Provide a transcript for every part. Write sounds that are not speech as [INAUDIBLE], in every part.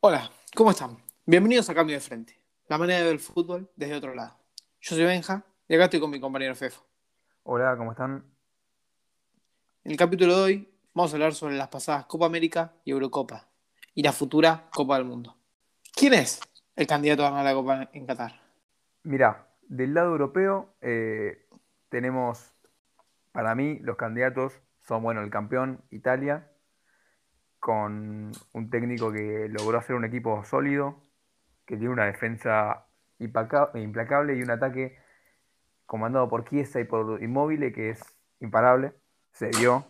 Hola, ¿cómo están? Bienvenidos a Cambio de Frente, la manera de ver el fútbol desde otro lado. Yo soy Benja y acá estoy con mi compañero Fefo. Hola, ¿cómo están? En el capítulo de hoy vamos a hablar sobre las pasadas Copa América y Eurocopa y la futura Copa del Mundo. ¿Quién es el candidato a ganar la Copa en Qatar? Mira, del lado europeo eh, tenemos, para mí, los candidatos son, bueno, el campeón Italia, con un técnico que logró hacer un equipo sólido, que tiene una defensa implacable y un ataque comandado por Chiesa y por Immobile que es imparable. Se vio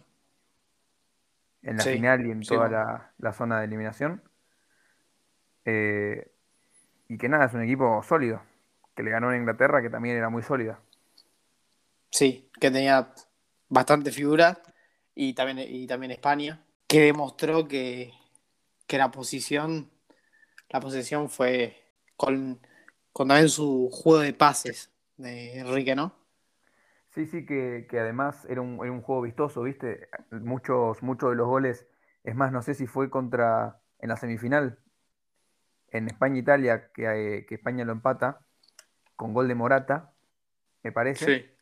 en la Sí, final y en sí, toda la, la zona de eliminación. Eh, y que nada, es un equipo sólido, que le ganó a Inglaterra, que también era muy sólida. Sí, que tenía bastante figura y también, y también España, que demostró que, que la posición, la posesión fue con, con también su juego de pases de Enrique, ¿no? Sí, sí, que, que además era un, era un juego vistoso, ¿viste? Muchos, muchos de los goles, es más, no sé si fue contra, en la semifinal, en España-Italia, que, eh, que España lo empata, con gol de Morata, me parece.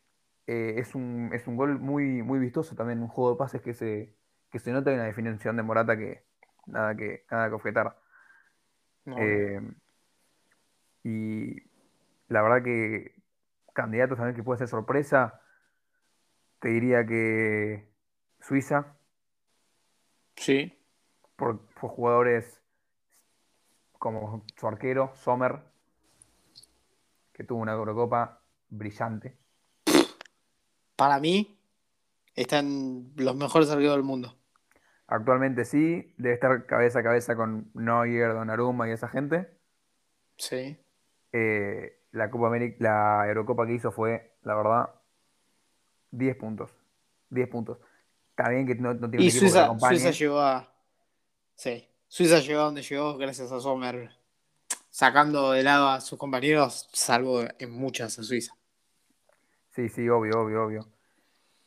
Eh, es un, es un gol muy, muy vistoso también, un juego de pases que se, que se nota en la definición de Morata que nada que, nada que objetar. No, Eh, y la verdad que candidatos también que puede ser sorpresa, te diría que Suiza, sí, por, por jugadores como su arquero, Sommer, que tuvo una Eurocopa brillante. para mí están los mejores arqueros del mundo. Actualmente sí, debe estar cabeza a cabeza con Neuer, Donnarumma y esa gente. Sí. Eh, la Copa América, la Eurocopa que hizo fue, la verdad, 10 puntos. 10 puntos. Está bien que no, no tiene Y equipo que Suiza, acompañe. Suiza llegó a. Sí. Suiza llegó a donde llegó gracias a Sommer. Sacando de lado a sus compañeros, salvo en muchas a Suiza. Sí, sí, obvio, obvio, obvio.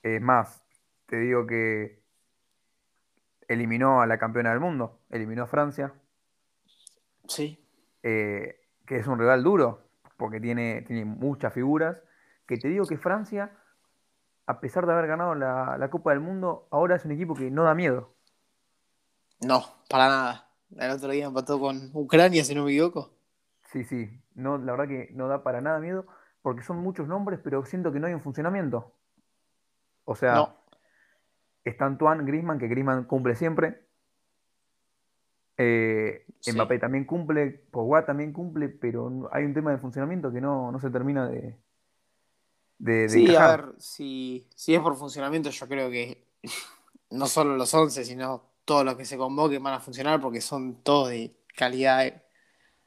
Es más, te digo que eliminó a la campeona del mundo, eliminó a Francia, Sí. eh, que es un rival duro, porque tiene, tiene muchas figuras. Que te digo que Francia, a pesar de haber ganado la, la Copa del Mundo, ahora es un equipo que no da miedo. No, para nada. El otro día empató con Ucrania, si no me equivoco. Sí, sí, no, la verdad que no da para nada miedo, porque son muchos nombres, pero siento que no hay un funcionamiento. O sea, No. Está Antoine Griezmann, que Griezmann cumple siempre. Eh, Sí. Mbappé también cumple, Pogba también cumple, pero hay un tema de funcionamiento que no, no se termina de, de, de Sí, a ver, si, si es por funcionamiento, yo creo que [LAUGHS] no solo los 11, sino todos los que se convoquen van a funcionar porque son todos de calidad de,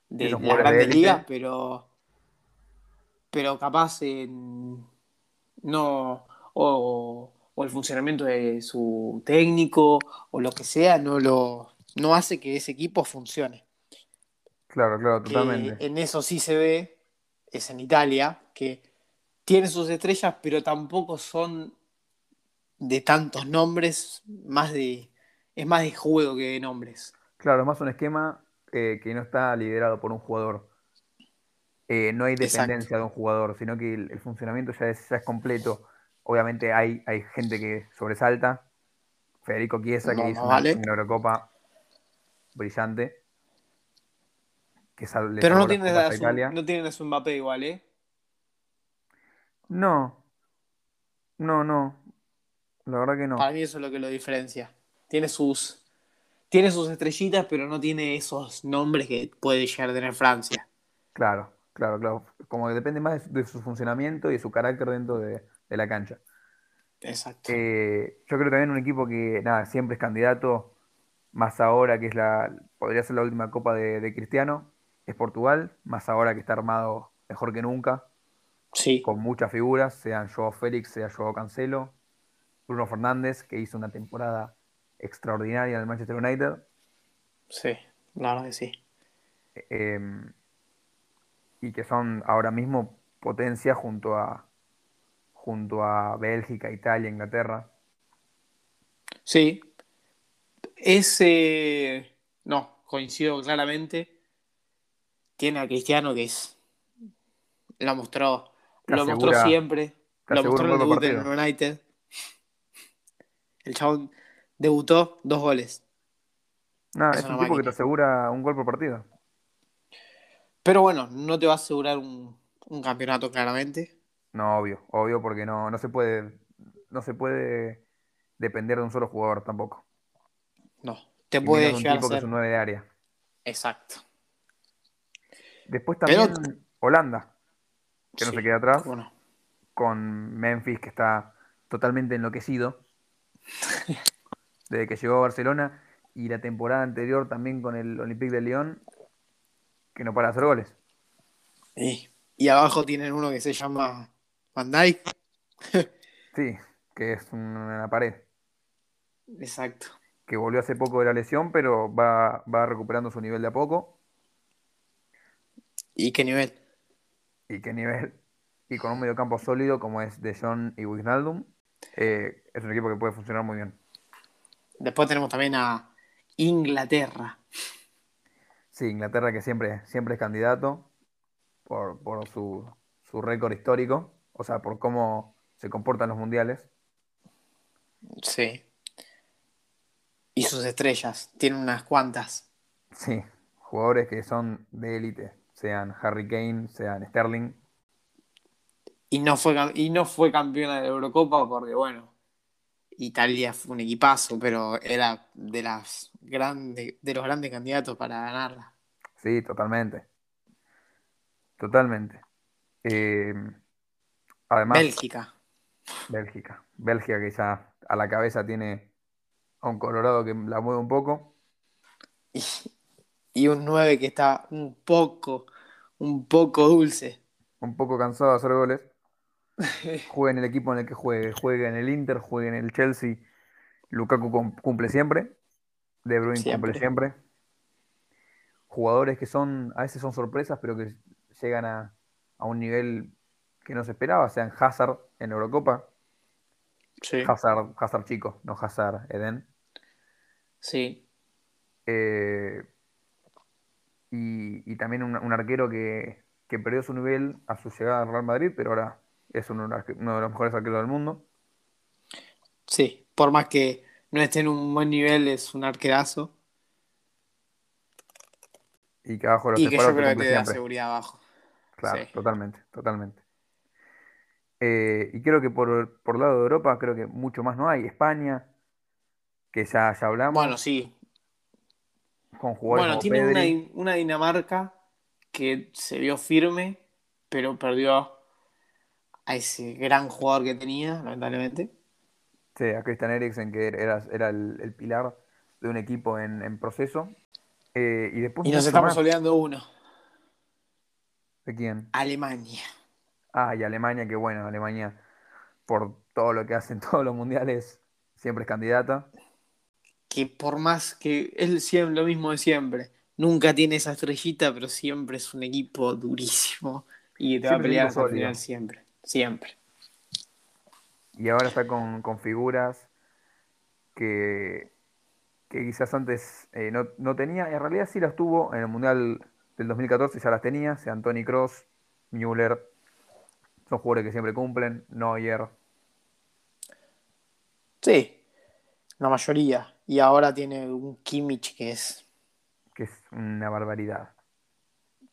de son las jugadores de grandes ligas, pero, pero capaz en- no, o, o el funcionamiento de su técnico o lo que sea, no lo no hace que ese equipo funcione. Claro, claro, Que totalmente. en eso sí se ve, es en Italia, que tiene sus estrellas, pero tampoco son de tantos nombres, más de, es más de juego que de nombres. Claro, es más un esquema eh, que no está liderado por un jugador. Eh, no hay Exacto. dependencia de un jugador, sino que el, el funcionamiento ya es, ya es completo. Obviamente hay, hay gente que sobresalta. Federico Chiesa, que hizo no una, vale. una Eurocopa brillante. Que sal- le Pero no a su, Italia. no tienes a su Mbappé igual, ¿eh? No, no, no. La verdad que no. Para mí eso es lo que lo diferencia. Tiene sus, tiene sus estrellitas, pero no tiene esos nombres que puede llegar a tener Francia. Claro, claro, claro. Como que depende más de, de su funcionamiento y de su carácter dentro de, de la cancha. Exacto. Eh, yo creo también un equipo que, nada, siempre es candidato, más ahora que es la, podría ser la última Copa de, de Cristiano, es Portugal, más ahora que está armado mejor que nunca, sí. con muchas figuras, sean Joao Félix, sea Joao Cancelo, Bruno Fernández, que hizo una temporada extraordinaria en el Manchester United, Sí, la verdad que sí. eh, y que son ahora mismo potencia junto a, junto a Bélgica, Italia, Inglaterra. Sí. Es. eh, No, coincido claramente. Tiene a Cristiano que es. Lo mostró. Lo mostró siempre. Lo mostró en el debut en United. El chabón debutó dos goles. No, es, un tipo que te asegura un gol por partido. Pero bueno, no te va a asegurar un, campeonato claramente. No, obvio, obvio, porque no, no se puede, no se puede depender de un solo jugador tampoco. No, te puede llegar a ser... que es un de área. Exacto. Después también Holanda, que no se queda atrás, con Memphis, que está totalmente enloquecido [LAUGHS] desde que llegó a Barcelona y la temporada anterior también con el Olympique de Lyon, que no para hacer goles. Y abajo tienen uno que se llama Van Dijk. sí, que es una pared. Exacto. Que volvió hace poco de la lesión, pero va, recuperando su nivel de a poco. ¿Y qué nivel? ¿Y qué nivel? Y con un mediocampo sólido como es De Jong y Wijnaldum, eh, es un equipo que puede funcionar muy bien. Después tenemos también a Inglaterra. Sí, Inglaterra que siempre, siempre es candidato por, su, su récord histórico, o sea, por cómo se comportan los mundiales. Sí. Y sus estrellas, tiene unas cuantas. Sí, jugadores que son de élite, sean Harry Kane, sean Sterling. Y no fue, y no fue campeona de la Eurocopa porque, bueno, Italia fue un equipazo, pero era de las grandes, de los grandes candidatos para ganarla. Sí, totalmente. Totalmente. Eh, además. Bélgica. Bélgica. Bélgica que ya a la cabeza tiene a un Colorado que la mueve un poco. Y, un 9 que está un poco, un poco dulce. Un poco cansado de hacer goles. [LAUGHS] juegue en el equipo en el que juegue, juegue en el Inter, juegue en el Chelsea. Lukaku cumple siempre. De Bruyne cumple siempre. Jugadores que son, a veces son sorpresas, pero que llegan a, a un nivel que no se esperaba, sean Hazard en Eurocopa. Sí. Hazard, Hazard chico, no Hazard Eden. Sí. Eh, y, también un, arquero que, que, perdió su nivel a su llegada al Real Madrid, pero ahora es uno, de los mejores arqueros del mundo. Sí, por más que no esté en un buen nivel, es un arquerazo. Y que abajo los Y que yo creo que te da seguridad abajo. Claro, totalmente, totalmente. Eh, y creo que por, el lado de Europa, creo que mucho más no hay. España, que ya, ya hablamos. Bueno, sí. Con jugadores bueno, tiene una, una, Dinamarca que se vio firme, pero perdió a ese gran jugador que tenía, lamentablemente. Sí, a Christian Eriksen, que era, era el, pilar de un equipo en, proceso. Eh, y, después y nos estamos olvidando uno. ¿De quién? Alemania. Ah, y Alemania, que bueno, Alemania, por todo lo que hacen [LAUGHS] todos los mundiales, siempre es candidata. Que por más que es siempre lo mismo de siempre, nunca tiene esa estrellita, pero siempre es un equipo durísimo y te va a pelear el final siempre, siempre. Y ahora está con, figuras que, que quizás antes eh, no, no, tenía, en realidad sí las tuvo en el Mundial del 2014, ya las tenía, sea Anthony Cross, Müller, son jugadores que siempre cumplen, Neuer. Sí, la mayoría. Y ahora tiene un Kimmich que es. Que es una barbaridad.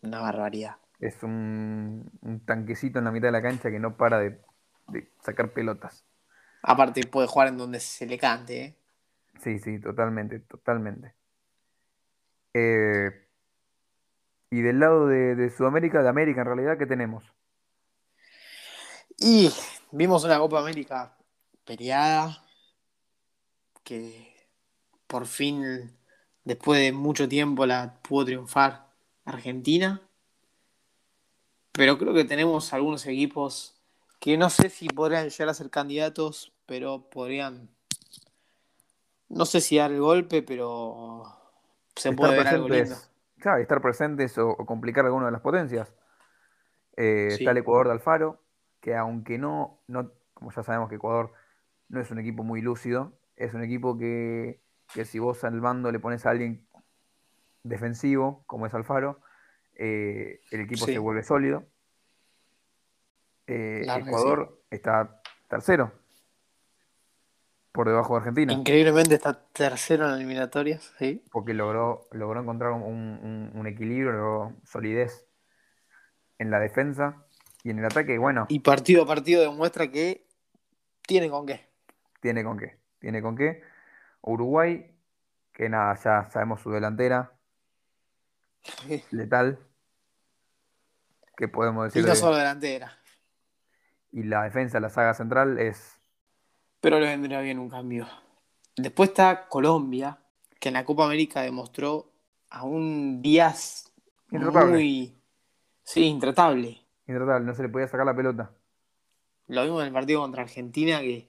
Una barbaridad. Es un, tanquecito en la mitad de la cancha que no para de, sacar pelotas. Aparte, puede jugar en donde se le cante. ¿eh? Sí, sí, totalmente, totalmente. Eh, y del lado de, de, Sudamérica, de América en realidad, ¿qué tenemos? Y vimos una Copa América peleada, que por fin, después de mucho tiempo, la pudo triunfar Argentina. Pero creo que tenemos algunos equipos que no sé si podrían llegar a ser candidatos, pero podrían, no sé si dar el golpe, pero se puede ver algo lindo. Claro, estar presentes o, complicar alguna de las potencias. Eh, está el Ecuador de Alfaro, que aunque no, no, como ya sabemos que Ecuador no es un equipo muy lúcido, es un equipo que, si vos al mando le pones a alguien defensivo, como es Alfaro, eh, el equipo Sí. se vuelve sólido. Eh, que Ecuador está tercero, por debajo de Argentina, Increíblemente está tercero en eliminatorias, sí. porque logró, logró encontrar un, un- un equilibrio, logró solidez en la defensa y en el ataque, y bueno, Y partido a partido demuestra que tiene con qué. tiene con qué. Tiene con qué. Uruguay, que nada, ya sabemos su delantera, letal. ¿Qué podemos Y decir no de- solo delantera. Y la defensa, la saga central es. Pero le vendría bien un cambio. Después está Colombia, que en la Copa América demostró a un Díaz muy. Sí, intratable. Intratable, no se le podía sacar la pelota. Lo vimos en el partido contra Argentina, que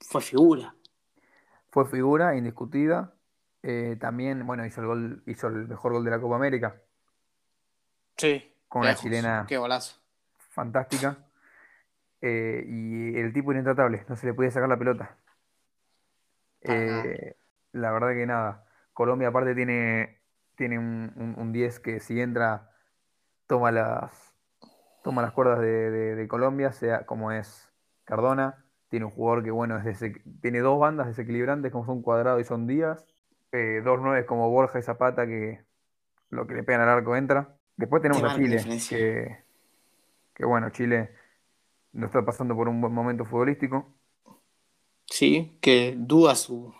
fue figura. Fue figura indiscutida. Eh, también, bueno, hizo el gol, hizo el mejor gol de la Copa América. Sí. Con una chilena. Qué golazo. Fantástica. Eh, y el tipo era intratable, no se le podía sacar la pelota. Eh, la verdad que nada. Colombia aparte tiene, tiene un, un- un 10 que si entra toma las, toma las cuerdas de, de- de Colombia, sea como es Cardona. Tiene un jugador que bueno, es tiene dos bandas desequilibrantes como son Cuadrado y son Díaz. Eh, dos nueves como Borja y Zapata que lo que le pegan al arco entra. Después tenemos a Chile, que, que bueno, Chile no está pasando por un buen momento futbolístico. Sí, que duda su,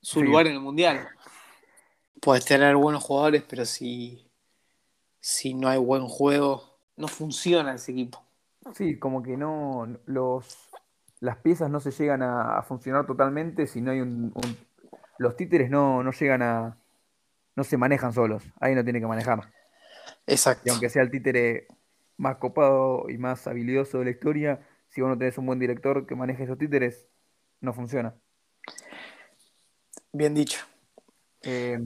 su Sí. lugar en el mundial. Puedes tener buenos jugadores, pero si, si no hay buen juego, no funciona ese equipo. Sí, como que no, los, las piezas no se llegan a, a funcionar totalmente si no hay un, un- los títeres no, no llegan a, no se manejan solos, ahí no tiene que manejar. Exacto. Y aunque sea el títere más copado y más habilidoso de la historia, si vos no tenés un buen director que maneje esos títeres, no funciona. Bien dicho. Eh,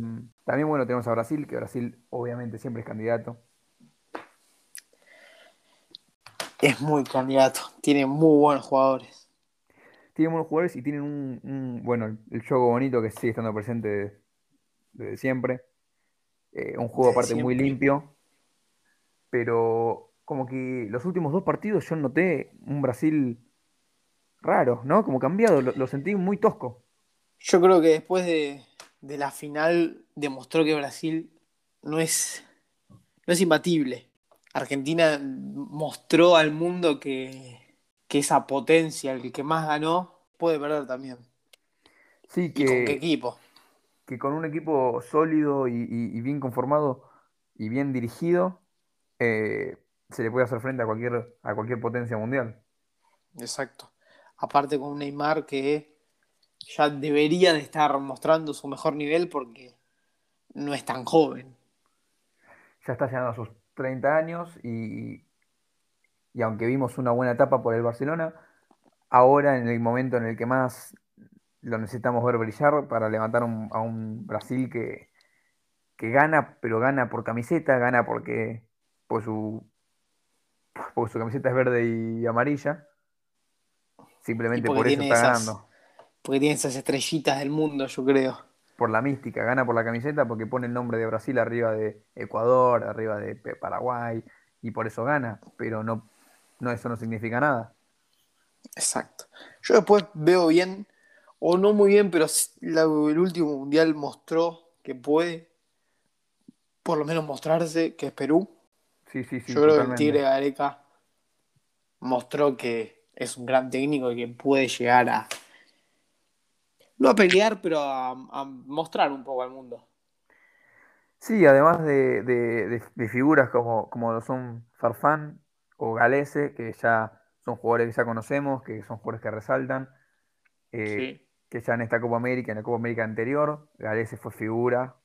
también, bueno, tenemos a Brasil, que Brasil obviamente siempre es candidato. Es muy candidato. Tiene muy buenos jugadores. Tienen buenos jugadores y tienen un, un- bueno, el, juego bonito que sigue estando presente de- desde siempre. Eh, un juego aparte muy limpio. Pero como que los últimos dos partidos yo noté un Brasil raro, ¿no? Como cambiado, lo, lo sentí muy tosco. Yo creo que después de, de la final demostró que Brasil no es, no es imbatible. Argentina mostró al mundo que, que esa potencia, el que más ganó, puede perder también. Sí, ¿Y con qué que, equipo? que con un equipo sólido y, y- y bien conformado y bien dirigido, eh, se le puede hacer frente a cualquier, a cualquier potencia mundial. Exacto. Aparte con Neymar que ya debería de estar mostrando su mejor nivel porque no es tan joven. ya está llegando a sus 30 años y, y aunque vimos una buena etapa por el Barcelona, ahora en el momento en el que más lo necesitamos ver brillar para levantar un- a un Brasil que, que gana, pero gana por camiseta, gana porque, por su, porque su camiseta es verde y amarilla. Simplemente por eso está esas- ganando. Porque tiene esas estrellitas del mundo, yo creo. Por la mística, gana por la camiseta porque pone el nombre de Brasil arriba de Ecuador, arriba de Paraguay, y por eso gana, pero no, no eso no significa nada. Exacto. Yo después veo bien, o no muy bien, pero la- el último mundial mostró que puede, por lo menos mostrarse, que es Perú. Sí, sí, sí, Yo creo que el totalmente. Tigre Gareca mostró que es un gran técnico y que puede llegar a, no a pelear, pero a, a mostrar un poco al mundo. Sí, además de, de- de- de figuras como, como lo son Farfán o Galese, que ya son jugadores que ya conocemos, que son jugadores que resaltan, eh, Sí. que ya en esta Copa América, en la Copa América anterior, Galese fue figura.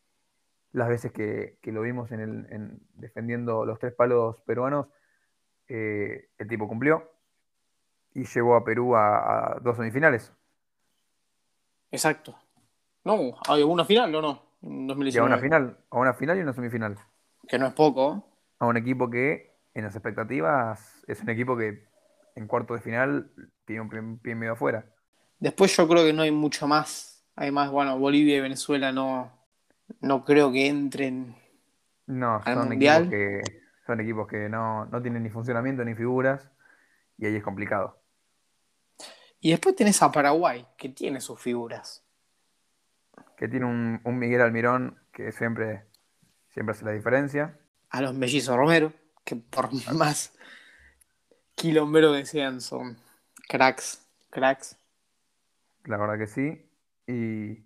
Las veces que, que lo vimos en el, en- defendiendo los tres palos peruanos, eh, el tipo cumplió y llevó a Perú a, a dos semifinales. Exacto. No, ¿hay alguna final o no? En Y a 2019. una final, a una final y una semifinal. Que no es poco. a un equipo que en las expectativas es un equipo que en cuarto de final tiene un pie, medio afuera. Después yo creo que no hay mucho más Además, bueno, Bolivia y Venezuela no, no creo que entren No, al son equipos que, son equipos que no, no tienen ni funcionamiento ni figuras y ahí es complicado. Y después tenés a Paraguay, que tiene sus figuras. Que tiene un, un Miguel Almirón que siempre, siempre hace la diferencia. A los mellizos Romero, que por más quilombero que sean, son cracks, cracks. La verdad que sí. Y,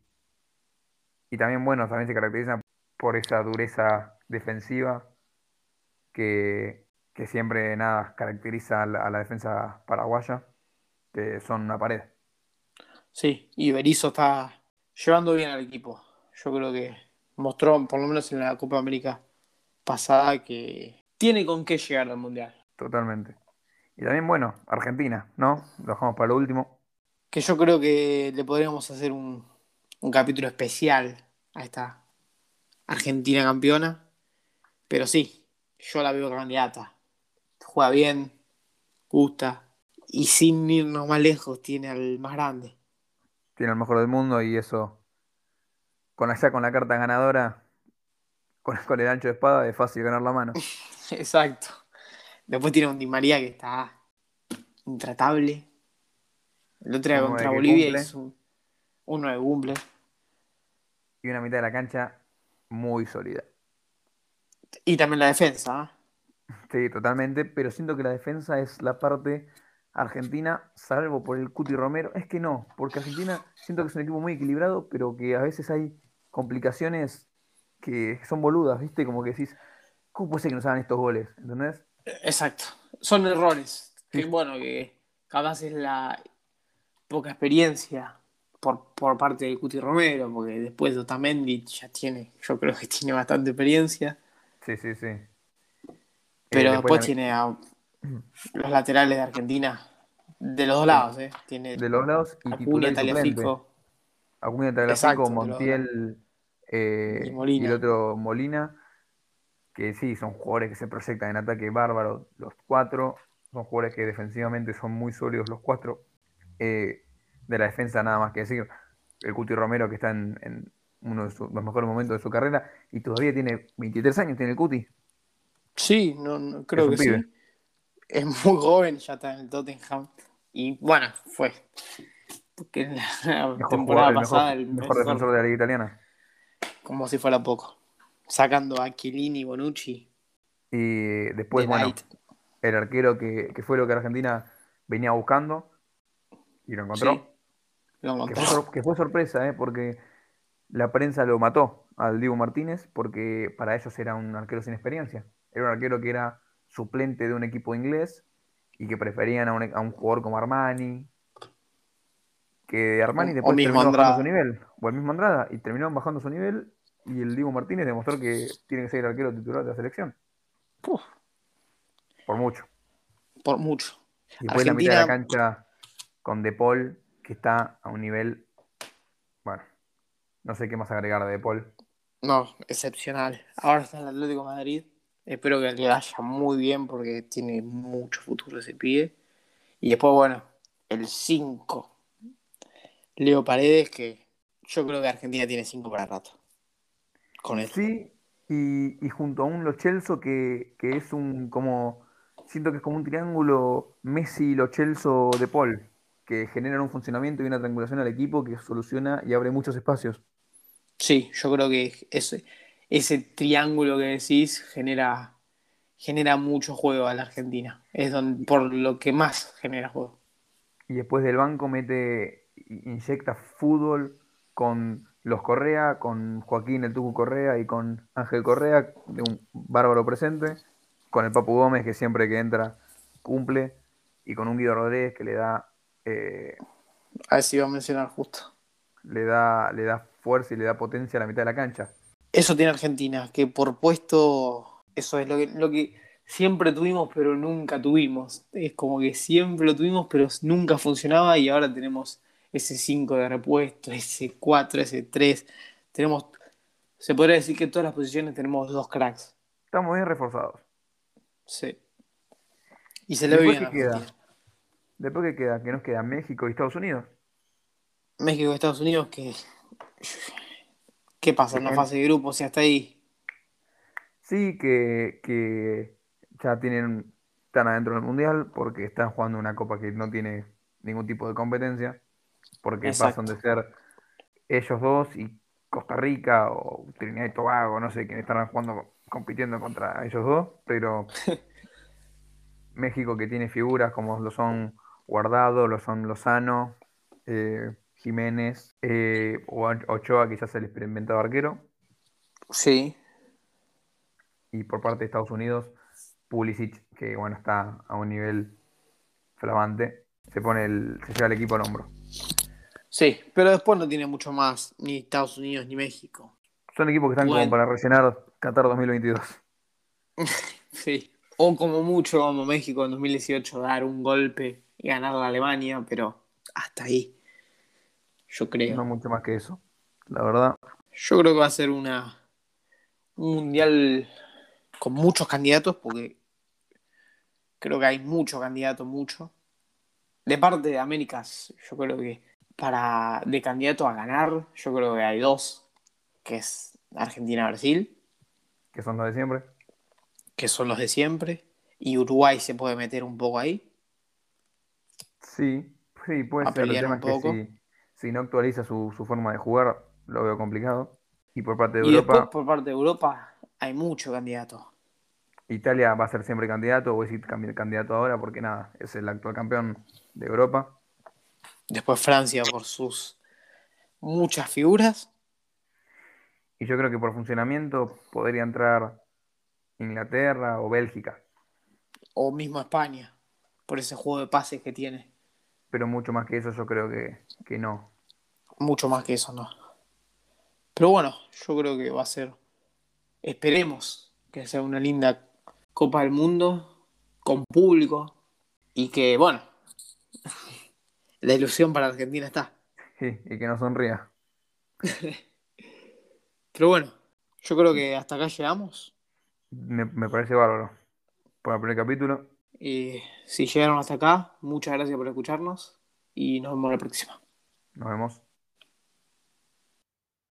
y también, bueno, también se caracterizan por esa dureza defensiva que, que siempre, nada, caracteriza a la, a la defensa paraguaya, son una pared. Sí, y Berizzo está llevando bien al equipo. Yo creo que mostró, por lo menos en la Copa América pasada, que tiene con qué llegar al Mundial. Totalmente. Y también, bueno, Argentina, ¿no? Lo dejamos para lo último. Que yo creo que le podríamos hacer un, un capítulo especial a esta Argentina campeona. Pero sí, yo la veo candidata. Juega bien, gusta. Y sin irnos más lejos, tiene al más grande. Tiene el mejor del mundo y eso, con allá con la carta ganadora, con, [LAUGHS] con el ancho de espada, es fácil ganar la mano. [LAUGHS] Exacto. Después tiene un Di María que está intratable. El otro día contra 9 que Bolivia hizo un, un 9 cumple. Y una mitad de la cancha muy sólida. Y también la defensa. ¿ah? Sí, totalmente, pero siento que la defensa es la parte argentina, salvo por el Cuti Romero. Es que no, porque Argentina siento que es un equipo muy equilibrado, pero que a veces hay complicaciones que son boludas, ¿viste? Como que decís, ¿cómo puede ser que nos hagan estos goles? ¿Entendés? Exacto. Son errores. Sí. Que bueno, que capaz es la poca experiencia por, por parte de Cuti Romero, porque después de Otamendi ya tiene, yo creo que tiene bastante experiencia. Sí, sí, sí. Eh, Pero después tiene a los laterales de Argentina de los dos lados, ¿eh? Tiene de los lados y Acuña. Taliafico. Acuña, los Montiel eh, Y Molina. y el otro Molina, que sí, son jugadores que se proyectan en ataque bárbaro, los cuatro, son jugadores que defensivamente son muy sólidos los cuatro. Eh, de la defensa nada más que decir, el Cuti Romero que está en, en uno de su- los mejores momentos de su carrera y todavía tiene 23 años, tiene el Cuti. Sí, no, no, creo que pibe. sí. Es muy joven, ya está en el Tottenham. Y bueno, fue. Porque en la Mejor temporada jugador, el mejor, pasada, el mejor mejor, defensor de la liga italiana. como si fuera poco. Sacando a Chiellini, Bonucci, Y después, De bueno, Light. el arquero que, que fue lo que Argentina venía buscando y lo encontró. Sí, lo Que encontró. fue, sor- que fue sorpresa, ¿eh? porque la prensa lo mató al Diego Martínez, porque para ellos era un arquero sin experiencia. Era un arquero que era suplente de un equipo inglés y que preferían a un, a un jugador como Armani, que Armani O- después o terminó bajando su nivel, o el mismo Andrada, y terminó bajando su nivel, y el Diego Martínez demostró que tiene que ser el arquero titular de la selección, Uf, por mucho. por mucho. Y después la mitad de la Argentina- cancha con De Paul, que está a un nivel, bueno, no sé qué más agregar de De Paul. No, excepcional. Ahora está en el Atlético de Madrid. Espero que le vaya muy bien porque tiene mucho futuro ese pibe. Y después, bueno, el 5. Leo Paredes, que yo creo que Argentina tiene 5 para rato. Con él. Sí, y, y junto a un Lo Celso que, que es un como, siento que es como un triángulo Messi, Lo Celso, De Paul, que generan un funcionamiento y una triangulación al equipo que soluciona y abre muchos espacios. Sí, yo creo que ese, ese triángulo que decís genera, genera mucho juego a la Argentina. Es donde, por lo que más genera juego. Y después del banco mete, inyecta fútbol con los Correa, con Joaquín el Tucu Correa y con Ángel Correa, de un bárbaro presente, con el Papu Gómez que siempre que entra cumple, y con un Guido Rodríguez que le da, eh, A ver si iba a mencionar justo. le da, le da fuerza y le da potencia a la mitad de la cancha. Eso tiene Argentina, que por puesto, eso es lo que, lo que siempre tuvimos, pero nunca tuvimos. Es como que siempre lo tuvimos, pero nunca funcionaba y ahora tenemos ese 5 de repuesto, ese 4, ese 3. Tenemos, se podría decir que en todas las posiciones tenemos dos cracks. Estamos bien reforzados. Sí. Y se le ve bien ¿qué queda? Después que queda, que nos queda México y Estados Unidos. México y Estados Unidos, que ¿Qué pasa en la fase de grupo si hasta ahí? Sí, que, que ya tienen, están adentro del Mundial porque están jugando una copa que no tiene ningún tipo de competencia, porque pasan de ser ellos dos y Costa Rica o Trinidad y Tobago, no sé quién estarán jugando, compitiendo contra ellos dos, pero [LAUGHS] México que tiene figuras como lo son Guardado, lo son Lozano, eh, Jiménez eh, o Ochoa, quizás el experimentado arquero. Sí. Y por parte de Estados Unidos, Pulisic, que bueno, está a un nivel flamante, se pone el, se lleva el equipo al hombro. Sí, pero después no tiene mucho más, ni Estados Unidos ni México. Son equipos que están como para rellenar Qatar 2022. [LAUGHS] sí. O como mucho, como México en 2018, dar un golpe y ganar a Alemania, pero hasta ahí. Yo creo. No mucho más que eso, la verdad. Yo creo que va a ser una un mundial con muchos candidatos, porque creo que hay muchos candidatos, mucho. De parte de Américas, yo creo que para de candidato a ganar, yo creo que hay dos, que es Argentina-Brasil. Que son los de siempre. Que son los de siempre. Y Uruguay se puede meter un poco ahí. Sí, sí, puede ser. El tema es que si, no actualiza su, forma de jugar, lo veo complicado. Y por parte de Europa. Después, por parte de Europa, hay mucho candidato. Italia va a ser siempre candidato, o decir candidato ahora, porque nada, es el actual campeón de Europa. Después Francia por sus muchas figuras. Y yo creo que por funcionamiento podría entrar Inglaterra o Bélgica. O mismo España, por ese juego de pases que tiene. Pero mucho más que eso yo creo que, que no. Mucho más que eso no. Pero bueno, yo creo que va a ser, esperemos que sea una linda Copa del Mundo con público y que, bueno, [LAUGHS] la ilusión para Argentina está. Sí, y que no sonría. [LAUGHS] Pero bueno, yo creo que hasta acá llegamos. Me, parece bárbaro. Por el primer capítulo. Y si llegaron hasta acá, muchas gracias por escucharnos y nos vemos la próxima. Nos vemos.